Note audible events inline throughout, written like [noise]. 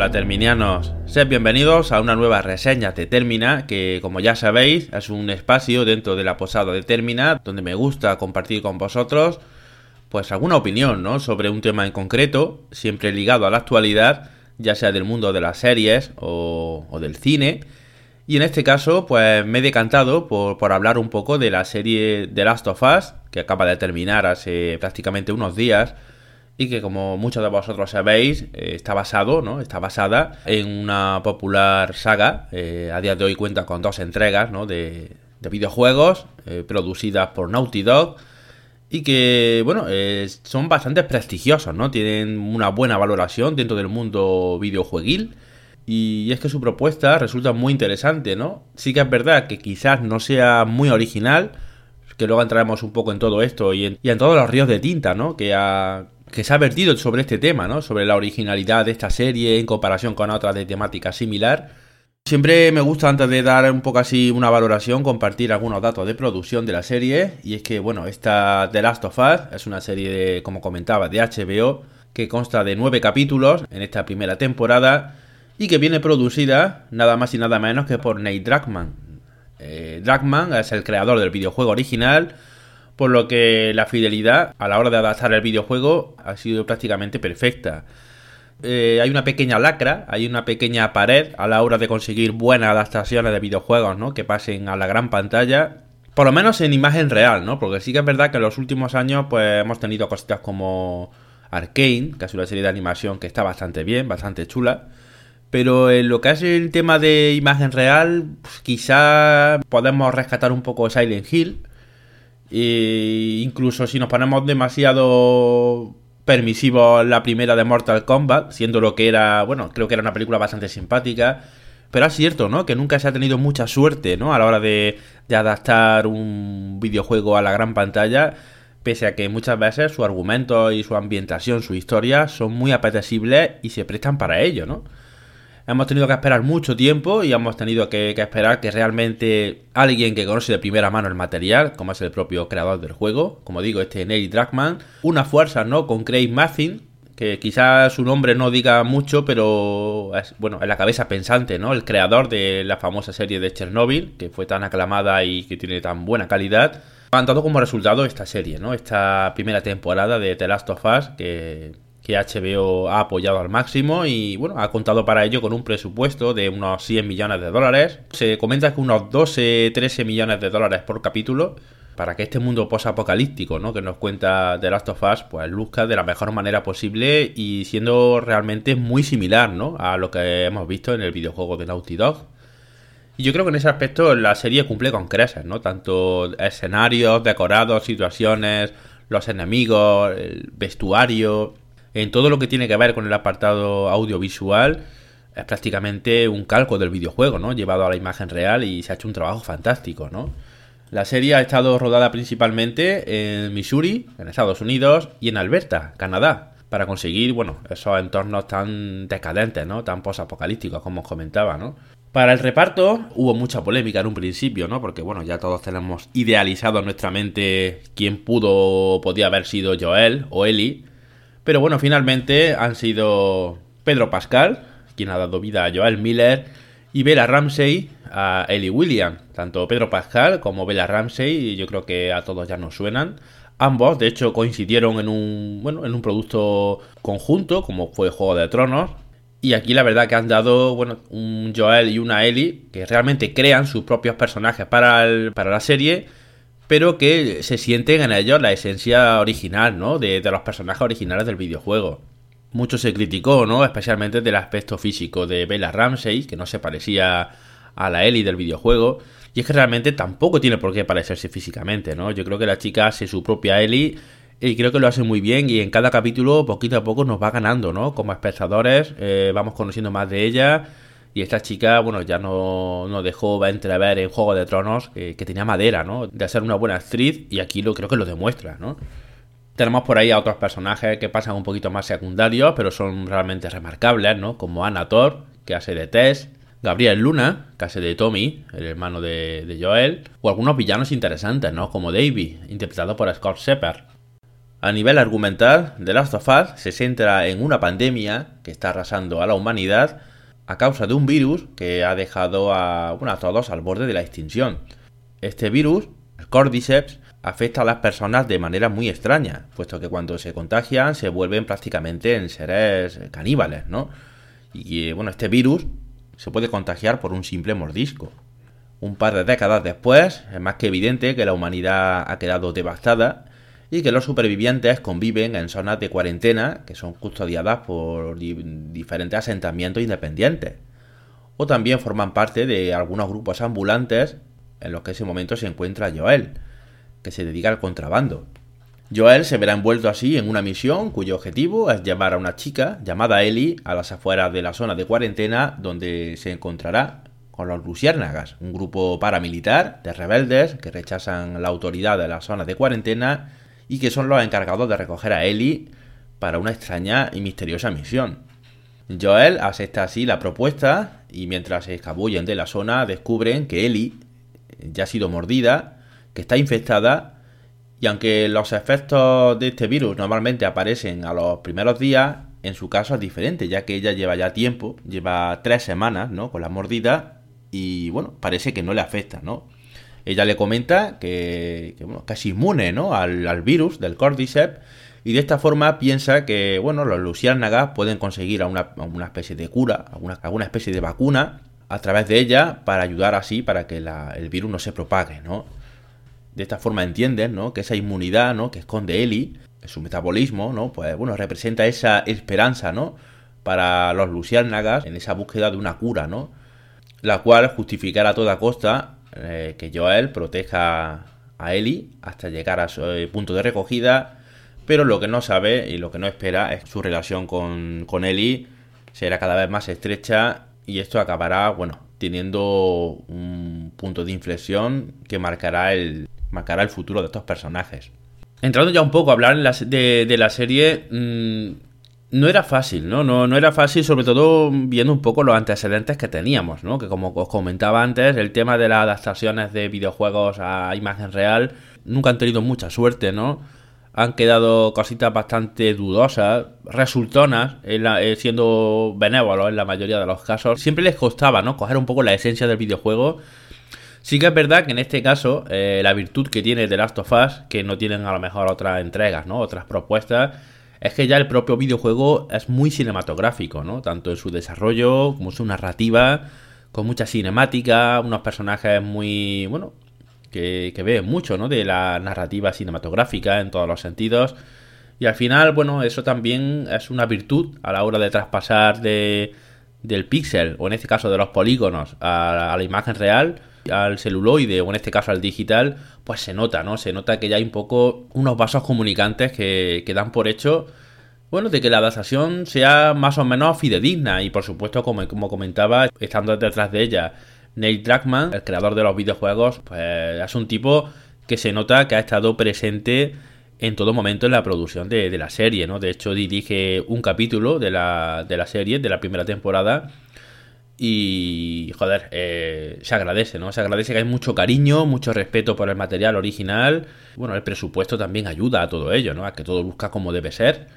Hola Terminianos, sed bienvenidos a una nueva reseña de Termina, que como ya sabéis es un espacio dentro de la posada de Termina donde me gusta compartir con vosotros pues alguna opinión ¿no? sobre un tema en concreto, siempre ligado a la actualidad, ya sea del mundo de las series o, del cine. Y en este caso, pues me he decantado por, por, hablar un poco de la serie The Last of Us, que acaba de terminar hace prácticamente unos días y que como muchos de vosotros sabéis eh, está basado, ¿no? Está basada en una popular saga. Eh, a día de hoy cuenta con dos entregas, ¿no? De, videojuegos eh, producidas por Naughty Dog y que, bueno, son bastante prestigiosos, ¿no? Tienen una buena valoración dentro del mundo videojueguil. Y es que su propuesta resulta muy interesante, ¿no? Sí que es verdad que quizás no sea muy original, que luego entraremos un poco en todo esto y en, y en todos los ríos de tinta, ¿no? Que ha, que se ha vertido sobre este tema, ¿no? Sobre la originalidad de esta serie en comparación con otras de temática similar. Siempre me gusta, antes de dar un poco así una valoración, compartir algunos datos de producción de la serie. Y es que, bueno, esta The Last of Us es una serie, de, como comentaba, de HBO, que consta de nueve capítulos en esta primera temporada y que viene producida nada más y nada menos que por Nate Druckmann. Eh, Druckmann es el creador del videojuego original por lo que la fidelidad a la hora de adaptar el videojuego ha sido prácticamente perfecta. Eh, hay una pequeña lacra, hay una pequeña pared a la hora de conseguir buenas adaptaciones de videojuegos, ¿no? Que pasen a la gran pantalla. Por lo menos en imagen real, ¿no? Porque sí que es verdad que en los últimos años, pues hemos tenido cositas como Arkane, que es una serie de animación que está bastante bien, bastante chula. Pero en lo que es el tema de imagen real, pues, quizá podemos rescatar un poco Silent Hill, incluso si nos ponemos demasiado permisivos la primera de Mortal Kombat, siendo lo que era, bueno, creo que era una película bastante simpática. Pero es cierto, ¿no? Que nunca se ha tenido mucha suerte, ¿no? A la hora de, de adaptar un videojuego a la gran pantalla, pese a que muchas veces su argumento y su ambientación, su historia, son muy apetecibles y se prestan para ello, ¿no? Hemos tenido que esperar mucho tiempo y hemos tenido que, esperar que realmente alguien que conoce de primera mano el material, como es el propio creador del juego, como digo, este Neil Druckmann, una fuerza, ¿no? Con Craig Mazin, que quizás su nombre no diga mucho, pero es, bueno, es la cabeza pensante, ¿no? El creador de la famosa serie de Chernobyl, que fue tan aclamada y que tiene tan buena calidad. Han dado como resultado esta serie, ¿no? Esta primera temporada de The Last of Us, que que HBO ha apoyado al máximo y bueno, ha contado para ello con un presupuesto de unos 100 millones de dólares. Se comenta que unos 12, 13 millones de dólares por capítulo para que este mundo post-apocalíptico ¿no? que nos cuenta The Last of Us pues luzca de la mejor manera posible y siendo realmente muy similar ¿no? a lo que hemos visto en el videojuego de Naughty Dog. Y yo creo que en ese aspecto la serie cumple con creces, ¿no? Tanto escenarios, decorados, situaciones, los enemigos, el vestuario, en todo lo que tiene que ver con el apartado audiovisual es prácticamente un calco del videojuego, ¿no? Llevado a la imagen real y se ha hecho un trabajo fantástico, ¿no? La serie ha estado rodada principalmente en Missouri, en Estados Unidos, y en Alberta, Canadá, para conseguir, bueno, esos entornos tan decadentes, ¿no? Tan posapocalípticos, como os comentaba, ¿no? Para el reparto hubo mucha polémica en un principio, ¿no? Porque, bueno, ya todos tenemos idealizado en nuestra mente quién pudo podía haber sido Joel o Ellie, pero bueno, finalmente han sido Pedro Pascal, quien ha dado vida a Joel Miller, y Bella Ramsey a Ellie Williams. Tanto Pedro Pascal como Bella Ramsey, yo creo que a todos ya nos suenan. Ambos, de hecho, coincidieron en un, bueno, en un producto conjunto, como fue Juego de Tronos. Y aquí la verdad que han dado, bueno, un Joel y una Ellie que realmente crean sus propios personajes para, para la serie pero que se sienten en ellos la esencia original, ¿no? De, los personajes originales del videojuego. Mucho se criticó, ¿no? Especialmente del aspecto físico de Bella Ramsey, que no se parecía a la Ellie del videojuego. Y es que realmente tampoco tiene por qué parecerse físicamente, ¿no? Yo creo que la chica hace su propia Ellie y creo que lo hace muy bien y en cada capítulo poquito a poco nos va ganando, ¿no? Como espectadores eh, vamos conociendo más de ella y esta chica, bueno, ya no, no dejó entrever en Juego de Tronos que tenía madera, ¿no? De ser una buena actriz y aquí lo creo que lo demuestra, ¿no? Tenemos por ahí a otros personajes que pasan un poquito más secundarios, pero son realmente remarcables, ¿no? Como Anna Thor, que hace de Tess, Gabriel Luna, que hace de Tommy, el hermano de, Joel, o algunos villanos interesantes, ¿no? Como Davy, interpretado por Scott Shepard. A nivel argumental, The Last of Us se centra en una pandemia que está arrasando a la humanidad a causa de un virus que ha dejado a, bueno, a todos al borde de la extinción. Este virus, el Cordyceps, afecta a las personas de manera muy extraña, puesto que cuando se contagian se vuelven prácticamente en seres caníbales, ¿no? Y bueno, este virus se puede contagiar por un simple mordisco. Un par de décadas después, es más que evidente que la humanidad ha quedado devastada y que los supervivientes conviven en zonas de cuarentena que son custodiadas por diferentes asentamientos independientes. O también forman parte de algunos grupos ambulantes en los que ese momento se encuentra Joel, que se dedica al contrabando. Joel se verá envuelto así en una misión cuyo objetivo es llevar a una chica llamada Ellie a las afueras de la zona de cuarentena donde se encontrará con los Luciérnagas, un grupo paramilitar de rebeldes que rechazan la autoridad de la zona de cuarentena y que son los encargados de recoger a Ellie para una extraña y misteriosa misión. Joel acepta así la propuesta y mientras se escabullen de la zona descubren que Ellie ya ha sido mordida, que está infectada y aunque los efectos de este virus normalmente aparecen a los primeros días, en su caso es diferente, ya que ella lleva ya tiempo, lleva tres semanas, ¿no? Con la mordida y bueno, parece que no le afecta, ¿no? Ella le comenta que, bueno, casi inmune ¿no? al, virus del Cordyceps y de esta forma piensa que bueno, los luciérnagas pueden conseguir una, una especie de cura, alguna, alguna, especie de vacuna a través de ella para ayudar así para que el virus no se propague, ¿no? De esta forma entienden, ¿no? Que esa inmunidad, ¿no? Que esconde Eli, su metabolismo, ¿no? Pues bueno, representa esa esperanza, ¿no? Para los luciérnagas en esa búsqueda de una cura, ¿no? La cual justificará a toda costa eh, que Joel proteja a Ellie hasta llegar a su eh, punto de recogida, pero lo que no sabe y lo que no espera es su relación con, con Ellie será cada vez más estrecha y esto acabará, bueno, teniendo un punto de inflexión que marcará el, marcará el futuro de estos personajes. Entrando ya un poco a hablar de, la serie, mm, no era fácil, ¿no? ¿no? No era fácil, sobre todo viendo un poco los antecedentes que teníamos, ¿no? Que como os comentaba antes, el tema de las adaptaciones de videojuegos a imagen real nunca han tenido mucha suerte, ¿no? Han quedado cositas bastante dudosas, resultonas, eh, siendo benévolos en la mayoría de los casos. Siempre les costaba, ¿no? Coger un poco la esencia del videojuego. Sí que es verdad que en este caso, eh, la virtud que tiene The Last of Us, que no tienen a lo mejor otras entregas, ¿no? Otras propuestas, es que ya el propio videojuego es muy cinematográfico, ¿no? Tanto en su desarrollo como su narrativa, con mucha cinemática, unos personajes muy, bueno, que, que ven mucho, ¿no? De la narrativa cinematográfica en todos los sentidos. Y al final, bueno, eso también es una virtud a la hora de traspasar de, del píxel, o en este caso de los polígonos, a, la imagen real, al celuloide, o en este caso al digital, pues se nota, ¿no? Se nota que ya hay un poco unos vasos comunicantes que, que dan por hecho, bueno, de que la adaptación sea más o menos fidedigna y por supuesto, como, como comentaba, estando detrás de ella Neil Druckmann, el creador de los videojuegos, pues es un tipo que se nota que ha estado presente en todo momento en la producción de, la serie, ¿no? De hecho, dirige un capítulo de la, de la serie, de la primera temporada, y, joder, eh, se agradece, ¿no? Se agradece que hay mucho cariño, mucho respeto por el material original. Bueno, el presupuesto también ayuda a todo ello, ¿no? A que todo busca como debe ser.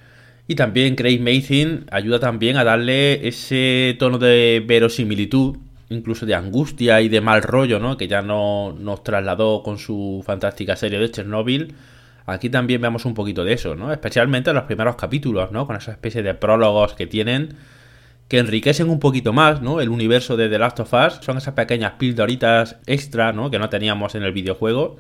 Y también Craig Mason ayuda también a darle ese tono de verosimilitud, incluso de angustia y de mal rollo, ¿no? Que ya no nos trasladó con su fantástica serie de Chernobyl. Aquí también vemos un poquito de eso, ¿no? Especialmente en los primeros capítulos, ¿no? Con esa especie de prólogos que tienen que enriquecen un poquito más, ¿no? El universo de The Last of Us. Son esas pequeñas pildoritas extra, ¿no? Que no teníamos en el videojuego.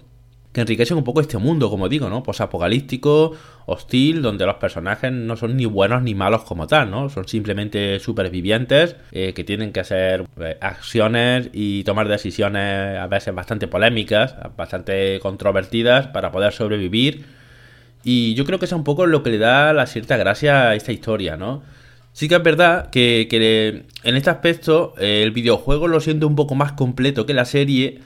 Que enriquecen un poco este mundo, como digo, ¿no? Posapocalíptico, hostil, donde los personajes no son ni buenos ni malos como tal, ¿no? Son simplemente supervivientes eh, que tienen que hacer eh, acciones y tomar decisiones a veces bastante polémicas, bastante controvertidas para poder sobrevivir. Y yo creo que es un poco lo que le da la cierta gracia a esta historia, ¿no? Sí que es verdad que, en este aspecto eh, el videojuego lo siento un poco más completo que la serie,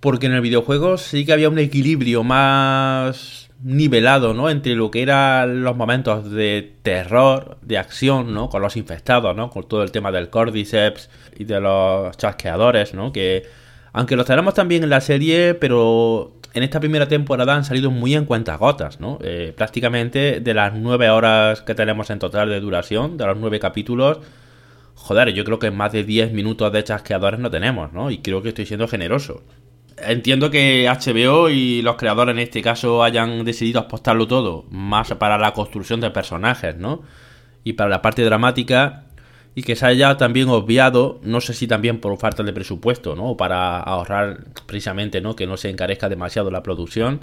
porque en el videojuego sí que había un equilibrio más nivelado, ¿no? Entre lo que eran los momentos de terror, de acción, ¿no? Con los infectados, ¿no? Con todo el tema del Cordyceps y de los chasqueadores, ¿no? Que aunque los tenemos también en la serie, pero en esta primera temporada han salido muy en cuentagotas, ¿no? Eh, prácticamente de las nueve horas que tenemos en total de duración, de los nueve capítulos, joder, yo creo que más de 10 minutos de chasqueadores no tenemos, ¿no? Y creo que estoy siendo generoso. Entiendo que HBO y los creadores en este caso hayan decidido apostarlo todo, más para la construcción de personajes, ¿no? Y para la parte dramática, y que se haya también obviado, no sé si también por falta de presupuesto, ¿no? O para ahorrar precisamente, ¿no? Que no se encarezca demasiado la producción.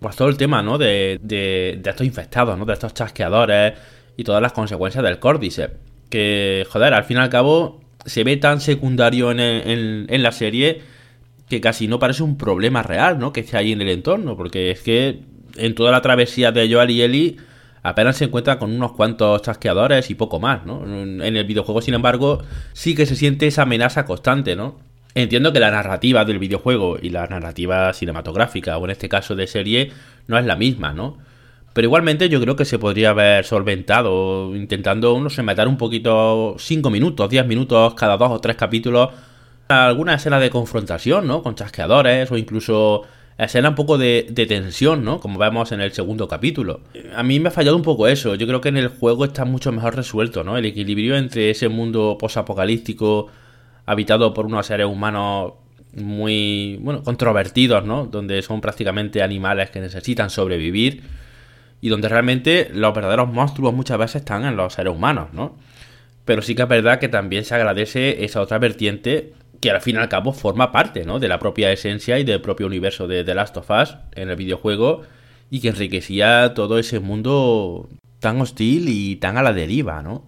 Pues todo el tema, ¿no? De, de, estos infectados, ¿no? De estos chasqueadores y todas las consecuencias del córdice. Que, joder, al fin y al cabo se ve tan secundario en, en, la serie que casi no parece un problema real, ¿no? Que esté ahí en el entorno. Porque es que en toda la travesía de Joel y Ellie apenas se encuentra con unos cuantos chasqueadores y poco más, ¿no? En el videojuego, sin embargo, sí que se siente esa amenaza constante, ¿no? Entiendo que la narrativa del videojuego y la narrativa cinematográfica, o en este caso de serie, no es la misma, ¿no? Pero igualmente yo creo que se podría haber solventado intentando, no sé, meter un poquito 5 minutos, 10 minutos cada dos o tres capítulos, alguna escena de confrontación, ¿no? Con chasqueadores o incluso escena un poco de, tensión, ¿no? Como vemos en el segundo capítulo. A mí me ha fallado un poco eso. Yo creo que en el juego está mucho mejor resuelto, ¿no? El equilibrio entre ese mundo posapocalíptico habitado por unos seres humanos muy, bueno, controvertidos, ¿no? Donde son prácticamente animales que necesitan sobrevivir y donde realmente los verdaderos monstruos muchas veces están en los seres humanos, ¿no? Pero sí que es verdad que también se agradece esa otra vertiente que al fin y al cabo forma parte ¿no? de la propia esencia y del propio universo de The Last of Us en el videojuego y que enriquecía todo ese mundo tan hostil y tan a la deriva, ¿no?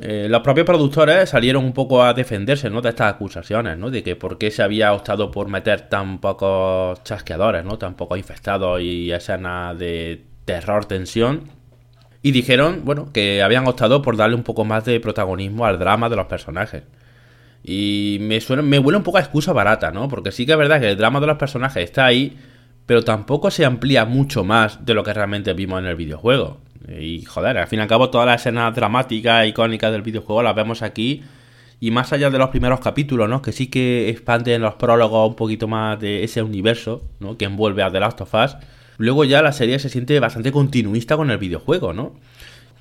Eh, los propios productores salieron un poco a defenderse ¿no? de estas acusaciones, ¿no? De que por qué se había optado por meter tan pocos chasqueadores, ¿no? Tan pocos infectados y escenas de terror, tensión. Y dijeron, bueno, que habían optado por darle un poco más de protagonismo al drama de los personajes. Y me, suena, me huele un poco a excusa barata, ¿no? Porque sí que es verdad que el drama de los personajes está ahí, pero tampoco se amplía mucho más de lo que realmente vimos en el videojuego. Y joder, al fin y al cabo todas las escenas dramáticas, icónicas del videojuego las vemos aquí. Y más allá de los primeros capítulos, ¿no? Que sí que expanden los prólogos un poquito más de ese universo, ¿no? Que envuelve a The Last of Us. Luego ya la serie se siente bastante continuista con el videojuego, ¿no?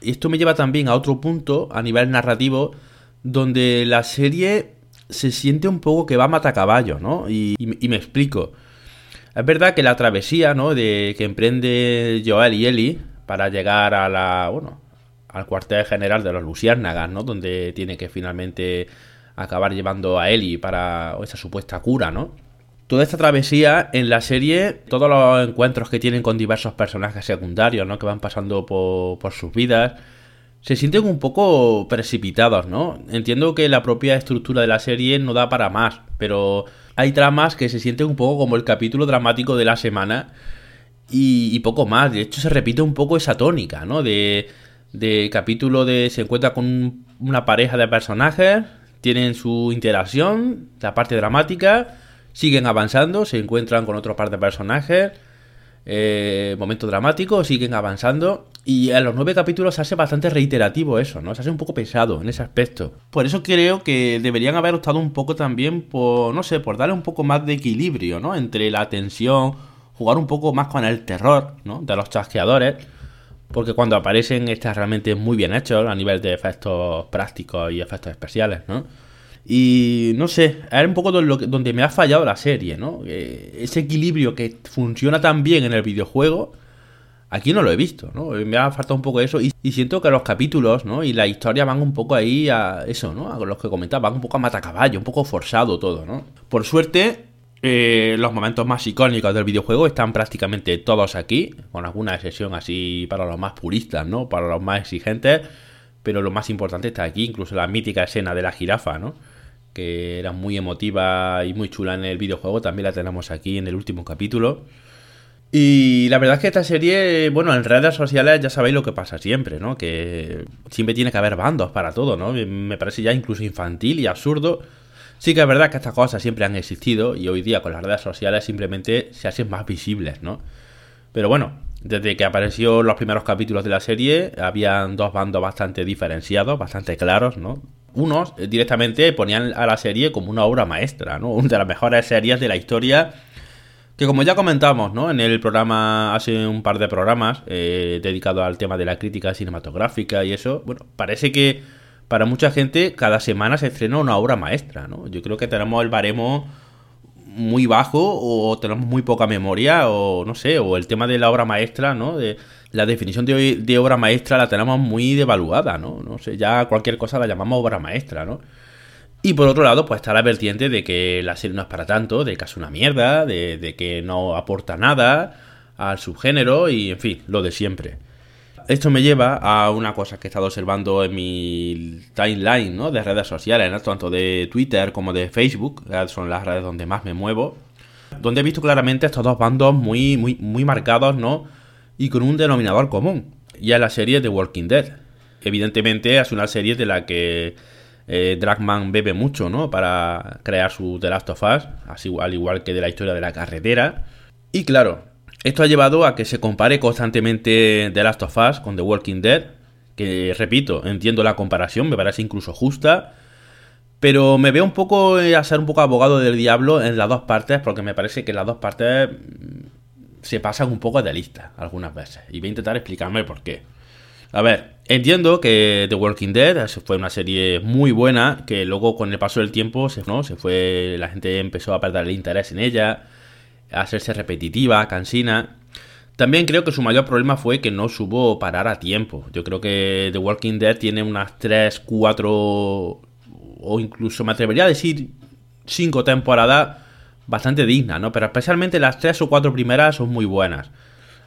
Y esto me lleva también a otro punto a nivel narrativo donde la serie se siente un poco que va a matacaballo, ¿no? Y, me explico. Es verdad que la travesía, ¿no? De que emprende Joel y Ellie para llegar a la, bueno, al cuartel general de los Luciérnagas, ¿no? Donde tiene que finalmente acabar llevando a Ellie para esa supuesta cura, ¿no? Toda esta travesía en la serie, todos los encuentros que tienen con diversos personajes secundarios, ¿no? Que van pasando por, por sus vidas, se sienten un poco precipitados, ¿no? Entiendo que la propia estructura de la serie no da para más, pero hay tramas que se sienten un poco como el capítulo dramático de la semana y, poco más. De hecho, se repite un poco esa tónica, ¿no? De, de capítulo de se encuentra con una pareja de personajes, tienen su interacción, la parte dramática, siguen avanzando, se encuentran con otro par de personajes eh, momento dramático, siguen avanzando. Y en los nueve capítulos se hace bastante reiterativo eso, ¿no? Se hace un poco pesado en ese aspecto. Por eso creo que deberían haber optado un poco también por, no sé, por darle un poco más de equilibrio, ¿no? Entre la tensión, jugar un poco más con el terror, ¿no? De los chasqueadores. Porque cuando aparecen está realmente muy bien hecho a nivel de efectos prácticos y efectos especiales, ¿no? Y no sé, es un poco donde me ha fallado la serie, ¿no? Ese equilibrio que funciona tan bien en el videojuego, aquí no lo he visto, ¿no? Me ha faltado un poco eso y, siento que los capítulos, ¿no? Y la historia van un poco ahí a eso, ¿no? A los que comentaba, van un poco a matacaballo, un poco forzado todo, ¿no? Por suerte, eh, los momentos más icónicos del videojuego están prácticamente todos aquí, con alguna excepción así para los más puristas, ¿no? Para los más exigentes, pero lo más importante está aquí, incluso la mítica escena de la jirafa, ¿no? que era muy emotiva y muy chula en el videojuego, también la tenemos aquí en el último capítulo. Y la verdad es que esta serie, bueno, en redes sociales ya sabéis lo que pasa siempre, ¿no? Que siempre tiene que haber bandos para todo, ¿no? Me parece ya incluso infantil y absurdo. Sí que es verdad que estas cosas siempre han existido y hoy día con las redes sociales simplemente se hacen más visibles, ¿no? Pero bueno, desde que apareció los primeros capítulos de la serie, habían dos bandos bastante diferenciados, bastante claros, ¿no? unos eh, directamente ponían a la serie como una obra maestra, ¿no? [laughs] Una de las mejores series de la historia que como ya comentamos, ¿no? En el programa, hace un par de programas eh, dedicado al tema de la crítica cinematográfica y eso, bueno, parece que para mucha gente cada semana se estrena una obra maestra, ¿no? Yo creo que tenemos el baremo muy bajo o tenemos muy poca memoria o no sé, o el tema de la obra maestra, ¿no? De, la definición de, de obra maestra la tenemos muy devaluada, ¿no? No sé, ya cualquier cosa la llamamos obra maestra, ¿no? Y por otro lado, pues está la vertiente de que la serie no es para tanto, de que es una mierda, de, que no aporta nada al subgénero y, en fin, lo de siempre. Esto me lleva a una cosa que he estado observando en mi timeline ¿no? de redes sociales, tanto de Twitter como de Facebook, son las redes donde más me muevo, donde he visto claramente estos dos bandos muy, muy, muy marcados ¿no? y con un denominador común, y es la serie de Walking Dead. Evidentemente es una serie de la que eh, Dragman bebe mucho, ¿no? Para crear su The Last of Us, así, al igual que de la historia de la carretera. Y claro, esto ha llevado a que se compare constantemente The Last of Us con The Walking Dead, que repito, entiendo la comparación, me parece incluso justa, pero me veo un poco eh, a ser un poco abogado del diablo en las dos partes, porque me parece que las dos partes mm, se pasan un poco de lista algunas veces, y voy a intentar explicarme por qué. A ver, entiendo que The Walking Dead fue una serie muy buena, que luego con el paso del tiempo se, ¿no? se fue, la gente empezó a perder el interés en ella, a hacerse repetitiva, cansina. También creo que su mayor problema fue que no supo parar a tiempo. Yo creo que The Walking Dead tiene unas 3, 4 o incluso me atrevería a decir 5 temporadas bastante dignas, ¿no? Pero especialmente las 3 o 4 primeras son muy buenas.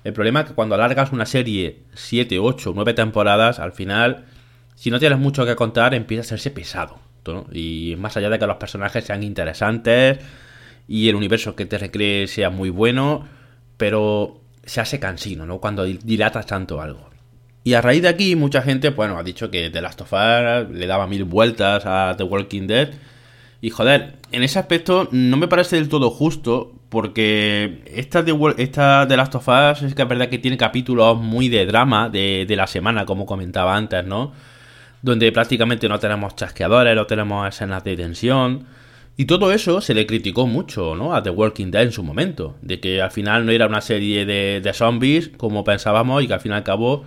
El problema es que cuando alargas una serie 7, 8, 9 temporadas, al final, si no tienes mucho que contar, empieza a hacerse pesado. Y más allá de que los personajes sean interesantes y el universo que te recree sea muy bueno, pero se hace cansino, ¿no? Cuando dilatas tanto algo. Y a raíz de aquí, mucha gente, bueno, ha dicho que The Last of Us le daba mil vueltas a The Walking Dead. Y joder, en ese aspecto no me parece del todo justo, porque esta de, esta de Last of Us es que es verdad que tiene capítulos muy de drama de, la semana, como comentaba antes, ¿no? Donde prácticamente no tenemos chasqueadores, no tenemos escenas de tensión. Y todo eso se le criticó mucho, ¿no? A The Walking Dead en su momento. De que al final no era una serie de, de zombies como pensábamos y que al fin y al cabo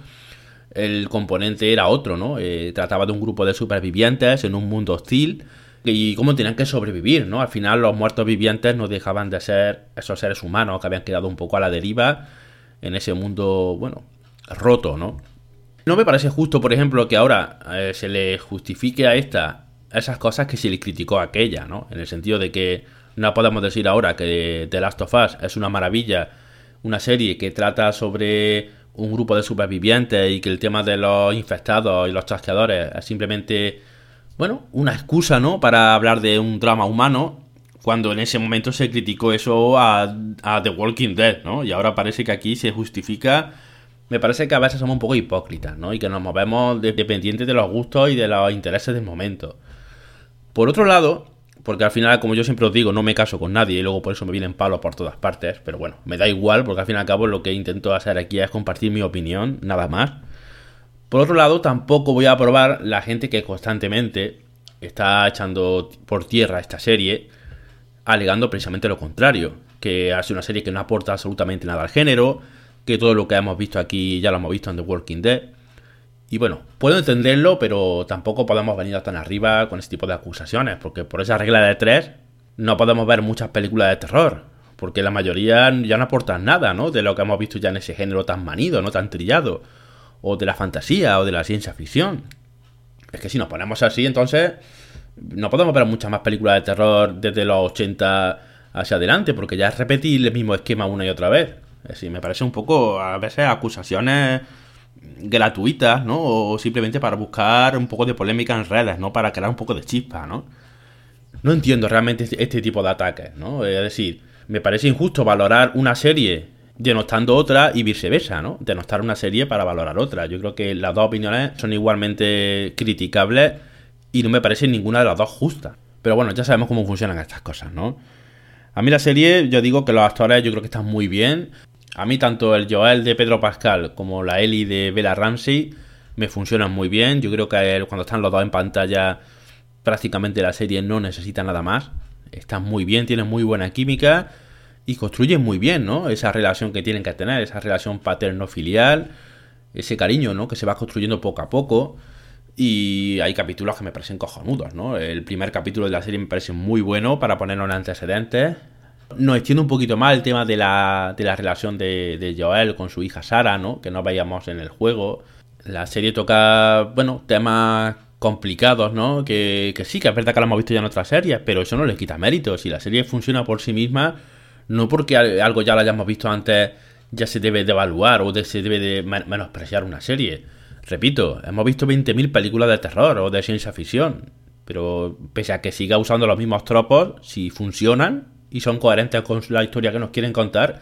el componente era otro, ¿no? Eh, trataba de un grupo de supervivientes en un mundo hostil y cómo tenían que sobrevivir, ¿no? Al final los muertos vivientes no dejaban de ser esos seres humanos que habían quedado un poco a la deriva en ese mundo, bueno, roto, ¿no? No me parece justo, por ejemplo, que ahora eh, se le justifique a esta esas cosas que se le criticó a aquella, ¿no? En el sentido de que no podemos decir ahora que The Last of Us es una maravilla, una serie que trata sobre un grupo de supervivientes y que el tema de los infectados y los chasqueadores es simplemente bueno, una excusa, ¿no? Para hablar de un drama humano, cuando en ese momento se criticó eso a, The Walking Dead, ¿no? Y ahora parece que aquí se justifica. Me parece que a veces somos un poco hipócritas, ¿no? Y que nos movemos dependientes de los gustos y de los intereses del momento. Por otro lado, porque al final, como yo siempre os digo, no me caso con nadie y luego por eso me vienen palos por todas partes, pero bueno, me da igual porque al fin y al cabo lo que intento hacer aquí es compartir mi opinión, nada más. Por otro lado, tampoco voy a aprobar la gente que constantemente está echando por tierra esta serie, alegando precisamente lo contrario, que hace una serie que no aporta absolutamente nada al género, que todo lo que hemos visto aquí ya lo hemos visto en The Walking Dead. Y bueno, puedo entenderlo, pero tampoco podemos venir tan arriba con este tipo de acusaciones, porque por esa regla de tres no podemos ver muchas películas de terror, porque la mayoría ya no aportan nada, ¿no? De lo que hemos visto ya en ese género tan manido, ¿no? Tan trillado o de la fantasía o de la ciencia ficción. Es que si nos ponemos así, entonces no podemos ver muchas más películas de terror desde los 80 hacia adelante, porque ya es repetir el mismo esquema una y otra vez. Es decir, me parece un poco, a veces, acusaciones gratuitas, ¿no? O simplemente para buscar un poco de polémica en redes, ¿no? Para crear un poco de chispa, ¿no? No entiendo realmente este, este tipo de ataques, ¿no? Es decir, me parece injusto valorar una serie denostando otra y viceversa, ¿no? Denostar una serie para valorar otra. Yo creo que las dos opiniones son igualmente criticables y no me parece ninguna de las dos justa. Pero bueno, ya sabemos cómo funcionan estas cosas, ¿no? A mí la serie, yo digo que los actores yo creo que están muy bien. A mí tanto el Joel de Pedro Pascal como la Ellie de Bella Ramsey me funcionan muy bien. Yo creo que cuando están los dos en pantalla prácticamente la serie no necesita nada más. Están muy bien, tienen muy buena química y construyen muy bien, ¿no? Esa relación que tienen que tener, esa relación paterno-filial, ese cariño, ¿no? Que se va construyendo poco a poco. Y hay capítulos que me parecen cojonudos, ¿no? El primer capítulo de la serie me parece muy bueno para ponerlo en antecedentes. Nos extiende un poquito más el tema de la, de la relación de, Joel con su hija Sara, ¿no? Que no veíamos en el juego. La serie toca, bueno, temas complicados, ¿no? Que, que sí, que es verdad que lo hemos visto ya en otras series, pero eso no le quita mérito. Si la serie funciona por sí misma, no porque algo ya lo hayamos visto antes, ya se debe de evaluar o se debe de menospreciar una serie Repito, hemos visto 20.000 películas de terror o de ciencia ficción, pero pese a que siga usando los mismos tropos, si funcionan y son coherentes con la historia que nos quieren contar,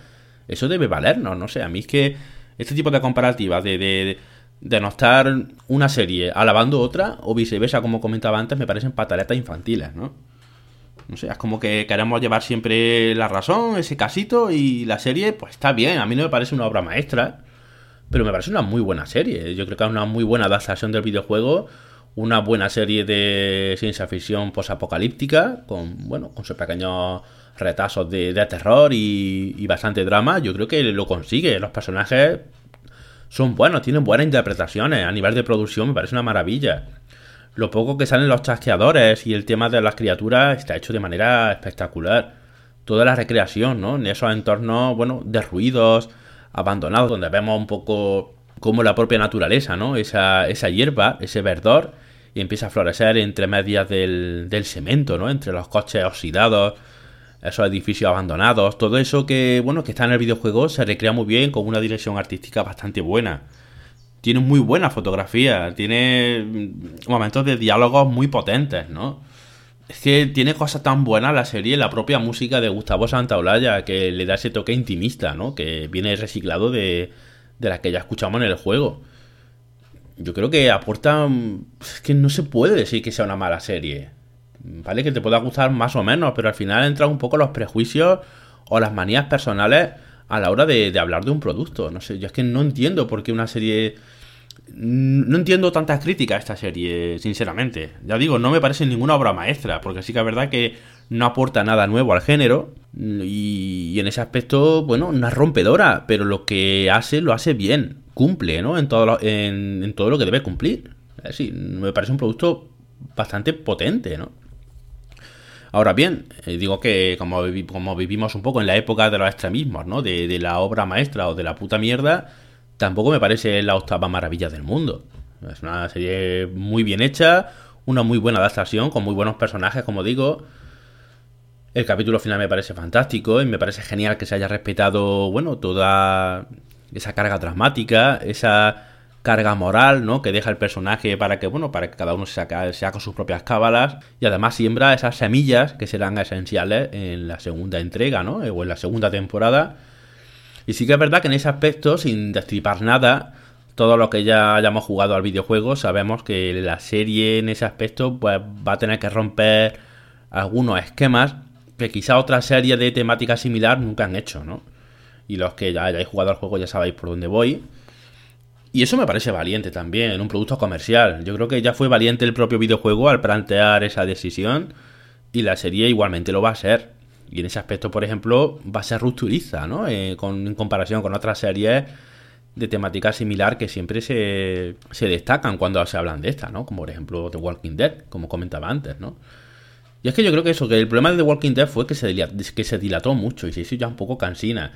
eso debe valernos, no sé, a mí es que este tipo de comparativas de, de, de no estar una serie alabando otra o viceversa, como comentaba antes, me parecen pataletas infantiles, ¿no? No sé, es como que queremos llevar siempre la razón, ese casito, y la serie, pues está bien, a mí no me parece una obra maestra, pero me parece una muy buena serie. Yo creo que es una muy buena adaptación del videojuego, una buena serie de ciencia ficción posapocalíptica, con, bueno, con sus pequeños retazos de, terror y, bastante drama. Yo creo que lo consigue. Los personajes son buenos, tienen buenas interpretaciones. A nivel de producción me parece una maravilla. Lo poco que salen los chasqueadores y el tema de las criaturas está hecho de manera espectacular. Toda la recreación, ¿no? En esos entornos, bueno, de ruidos, abandonado, donde vemos un poco como la propia naturaleza, ¿no? Esa, esa hierba, ese verdor, y empieza a florecer entre medias del, del cemento, ¿no? Entre los coches oxidados, esos edificios abandonados, todo eso que, bueno, que está en el videojuego se recrea muy bien con una dirección artística bastante buena. Tiene muy buena fotografía, tiene mm, momentos de diálogos muy potentes, ¿no? Es que tiene cosas tan buenas la serie, la propia música de Gustavo Santaolalla, que le da ese toque intimista, ¿no? Que viene reciclado de, de la que ya escuchamos en el juego. Yo creo que aporta... Es que no se puede decir que sea una mala serie. Vale que te pueda gustar más o menos, pero al final entran un poco los prejuicios o las manías personales a la hora de, de hablar de un producto. No sé, yo es que no entiendo por qué una serie no entiendo tantas críticas a esta serie, sinceramente. Ya digo, no me parece ninguna obra maestra, porque sí que es verdad que no aporta nada nuevo al género. Y, en ese aspecto, bueno, no rompedora, pero lo que hace, lo hace bien. Cumple, ¿no? En todo lo, en, todo lo que debe cumplir. Sí, me parece un producto bastante potente, ¿no? Ahora bien, eh, digo que como, como, vivimos un poco en la época de los extremismos, ¿no? De, de la obra maestra o de la puta mierda, tampoco me parece la octava maravilla del mundo. Es una serie muy bien hecha, una muy buena adaptación, con muy buenos personajes, como digo. El capítulo final me parece fantástico y me parece genial que se haya respetado, bueno, toda esa carga dramática, esa carga moral, ¿no? Que deja el personaje para que, bueno, para que cada uno se haga, con sus propias cábalas y además siembra esas semillas que serán esenciales en la segunda entrega, ¿no? O en la segunda temporada y sí que es verdad que en ese aspecto, sin destripar nada, todo lo que ya hayamos jugado al videojuego, sabemos que la serie en ese aspecto pues, va a tener que romper algunos esquemas que quizá otras series de temática similar nunca han hecho, ¿no? Y los que ya hayáis jugado al juego ya sabéis por dónde voy. Y eso me parece valiente también, en un producto comercial. Yo creo que ya fue valiente el propio videojuego al plantear esa decisión y la serie igualmente lo va a ser. Y en ese aspecto, por ejemplo, va a ser rupturiza, ¿no? Eh, con, en comparación con otras series de temática similar que siempre se, se, destacan cuando se hablan de esta, ¿no? Como por ejemplo The Walking Dead, como comentaba antes, ¿no? Y es que yo creo que eso, que el problema de The Walking Dead fue que se, que se dilató mucho y se hizo ya un poco cansina.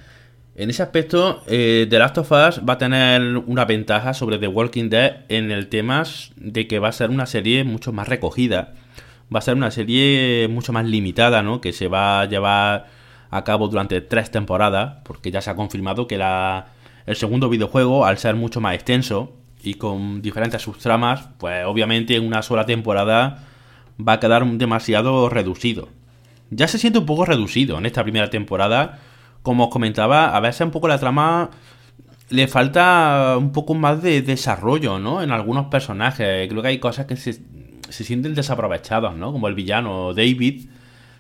En ese aspecto, eh, The Last of Us va a tener una ventaja sobre The Walking Dead en el tema de que va a ser una serie mucho más recogida va a ser una serie mucho más limitada, ¿no? Que se va a llevar a cabo durante tres temporadas, porque ya se ha confirmado que la, el segundo videojuego, al ser mucho más extenso y con diferentes subtramas, pues obviamente en una sola temporada va a quedar demasiado reducido. Ya se siente un poco reducido en esta primera temporada. Como os comentaba, a veces un poco la trama le falta un poco más de desarrollo, ¿no? En algunos personajes. Creo que hay cosas que se, se sienten desaprovechados, ¿no? Como el villano David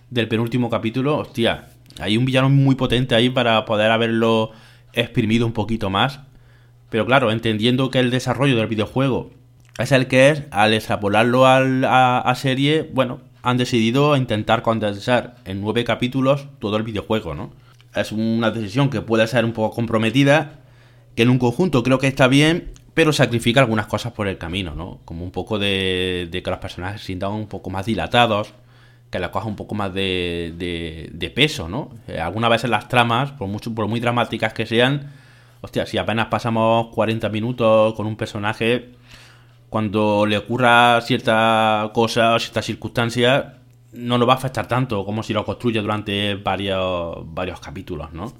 del penúltimo capítulo. Hostia, hay un villano muy potente ahí para poder haberlo exprimido un poquito más. Pero claro, entendiendo que el desarrollo del videojuego es el que es, al extrapolarlo al, a, serie, bueno, han decidido intentar condensar en nueve capítulos todo el videojuego, ¿no? es una decisión que puede ser un poco comprometida, que en un conjunto creo que está bien, pero sacrifica algunas cosas por el camino, ¿no? Como un poco de, que los personajes se sientan un poco más dilatados, que la coja un poco más de, de, peso, ¿no? Eh, algunas veces las tramas, por, mucho, por muy dramáticas que sean, hostia, si apenas pasamos 40 minutos con un personaje, cuando le ocurra cierta cosa o cierta circunstancia, no nos va a afectar tanto como si lo construye durante varios, varios capítulos, ¿no?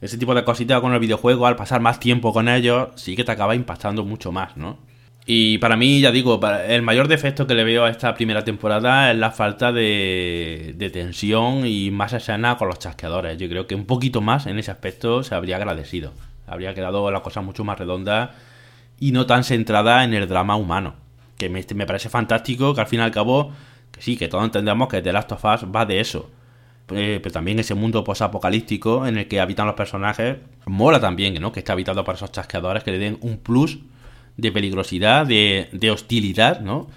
Ese tipo de cositas con el videojuego, al pasar más tiempo con ellos, sí que te acaba impactando mucho más, ¿no? Y para mí, ya digo, el mayor defecto que le veo a esta primera temporada es la falta de, de tensión y más escena con los chasqueadores. Yo creo que un poquito más en ese aspecto se habría agradecido. Habría quedado la cosa mucho más redonda y no tan centrada en el drama humano. Que me, me parece fantástico que al fin y al cabo sí, que todos entendemos que The Last of Us va de eso. Eh, pero también ese mundo posapocalíptico en el que habitan los personajes mola también, ¿no? Que esté habitado por esos chasqueadores que le den un plus de peligrosidad, de, de hostilidad, ¿no?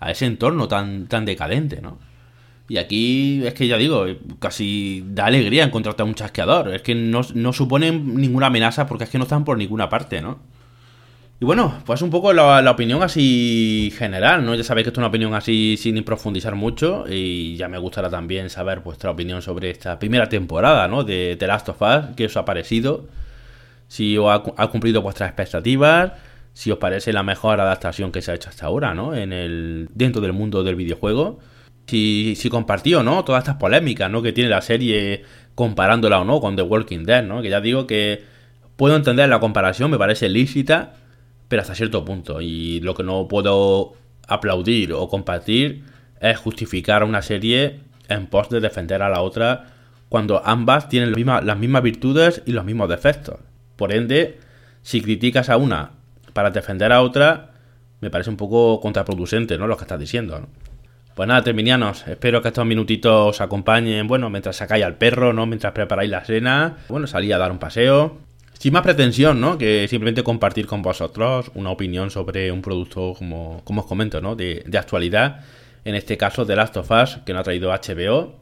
A ese entorno tan, tan decadente, ¿no? Y aquí es que ya digo, casi da alegría encontrarte a un chasqueador. Es que no, no suponen ninguna amenaza porque es que no están por ninguna parte, ¿no? Y bueno, pues un poco la, opinión así general, ¿no? Ya sabéis que esto es una opinión así sin profundizar mucho y ya me gustará también saber vuestra opinión sobre esta primera temporada, ¿no? De The Last of Us, qué os ha parecido, si os ha, cumplido vuestras expectativas, si os parece la mejor adaptación que se ha hecho hasta ahora, ¿no? En el, dentro del mundo del videojuego. Si, si compartió, ¿no? Todas estas polémicas, ¿no? Que tiene la serie comparándola o no con The Walking Dead, ¿no? Que ya digo que puedo entender la comparación, me parece lícita pero hasta cierto punto. Y lo que no puedo aplaudir o compartir es justificar una serie en pos de defender a la otra cuando ambas tienen las mismas, virtudes y los mismos defectos. Por ende, si criticas a una para defender a otra, me parece un poco contraproducente, ¿no? Lo que estás diciendo, Pues nada, terminianos, espero que estos minutitos os acompañen, bueno, mientras sacáis al perro, ¿no? Mientras preparáis la cena, bueno, salí a dar un paseo, sin más pretensión, ¿no? Que simplemente compartir con vosotros una opinión sobre un producto, como, como os comento, ¿no? De, actualidad. En este caso, de Last of Us, que nos ha traído HBO.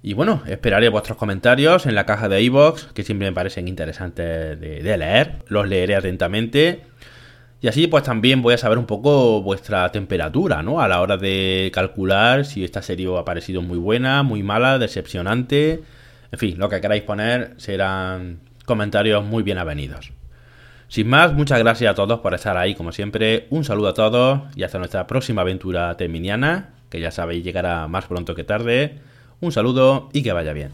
Y bueno, esperaré vuestros comentarios en la caja de iVoox, que siempre me parecen interesantes de, de, leer. Los leeré atentamente. Y así pues también voy a saber un poco vuestra temperatura, ¿no? A la hora de calcular si esta serie ha parecido muy buena, muy mala, decepcionante. En fin, lo que queráis poner serán comentarios muy bien avenidos. Sin más, muchas gracias a todos por estar ahí, como siempre. Un saludo a todos y hasta nuestra próxima aventura terminiana, que ya sabéis llegará más pronto que tarde. Un saludo y que vaya bien.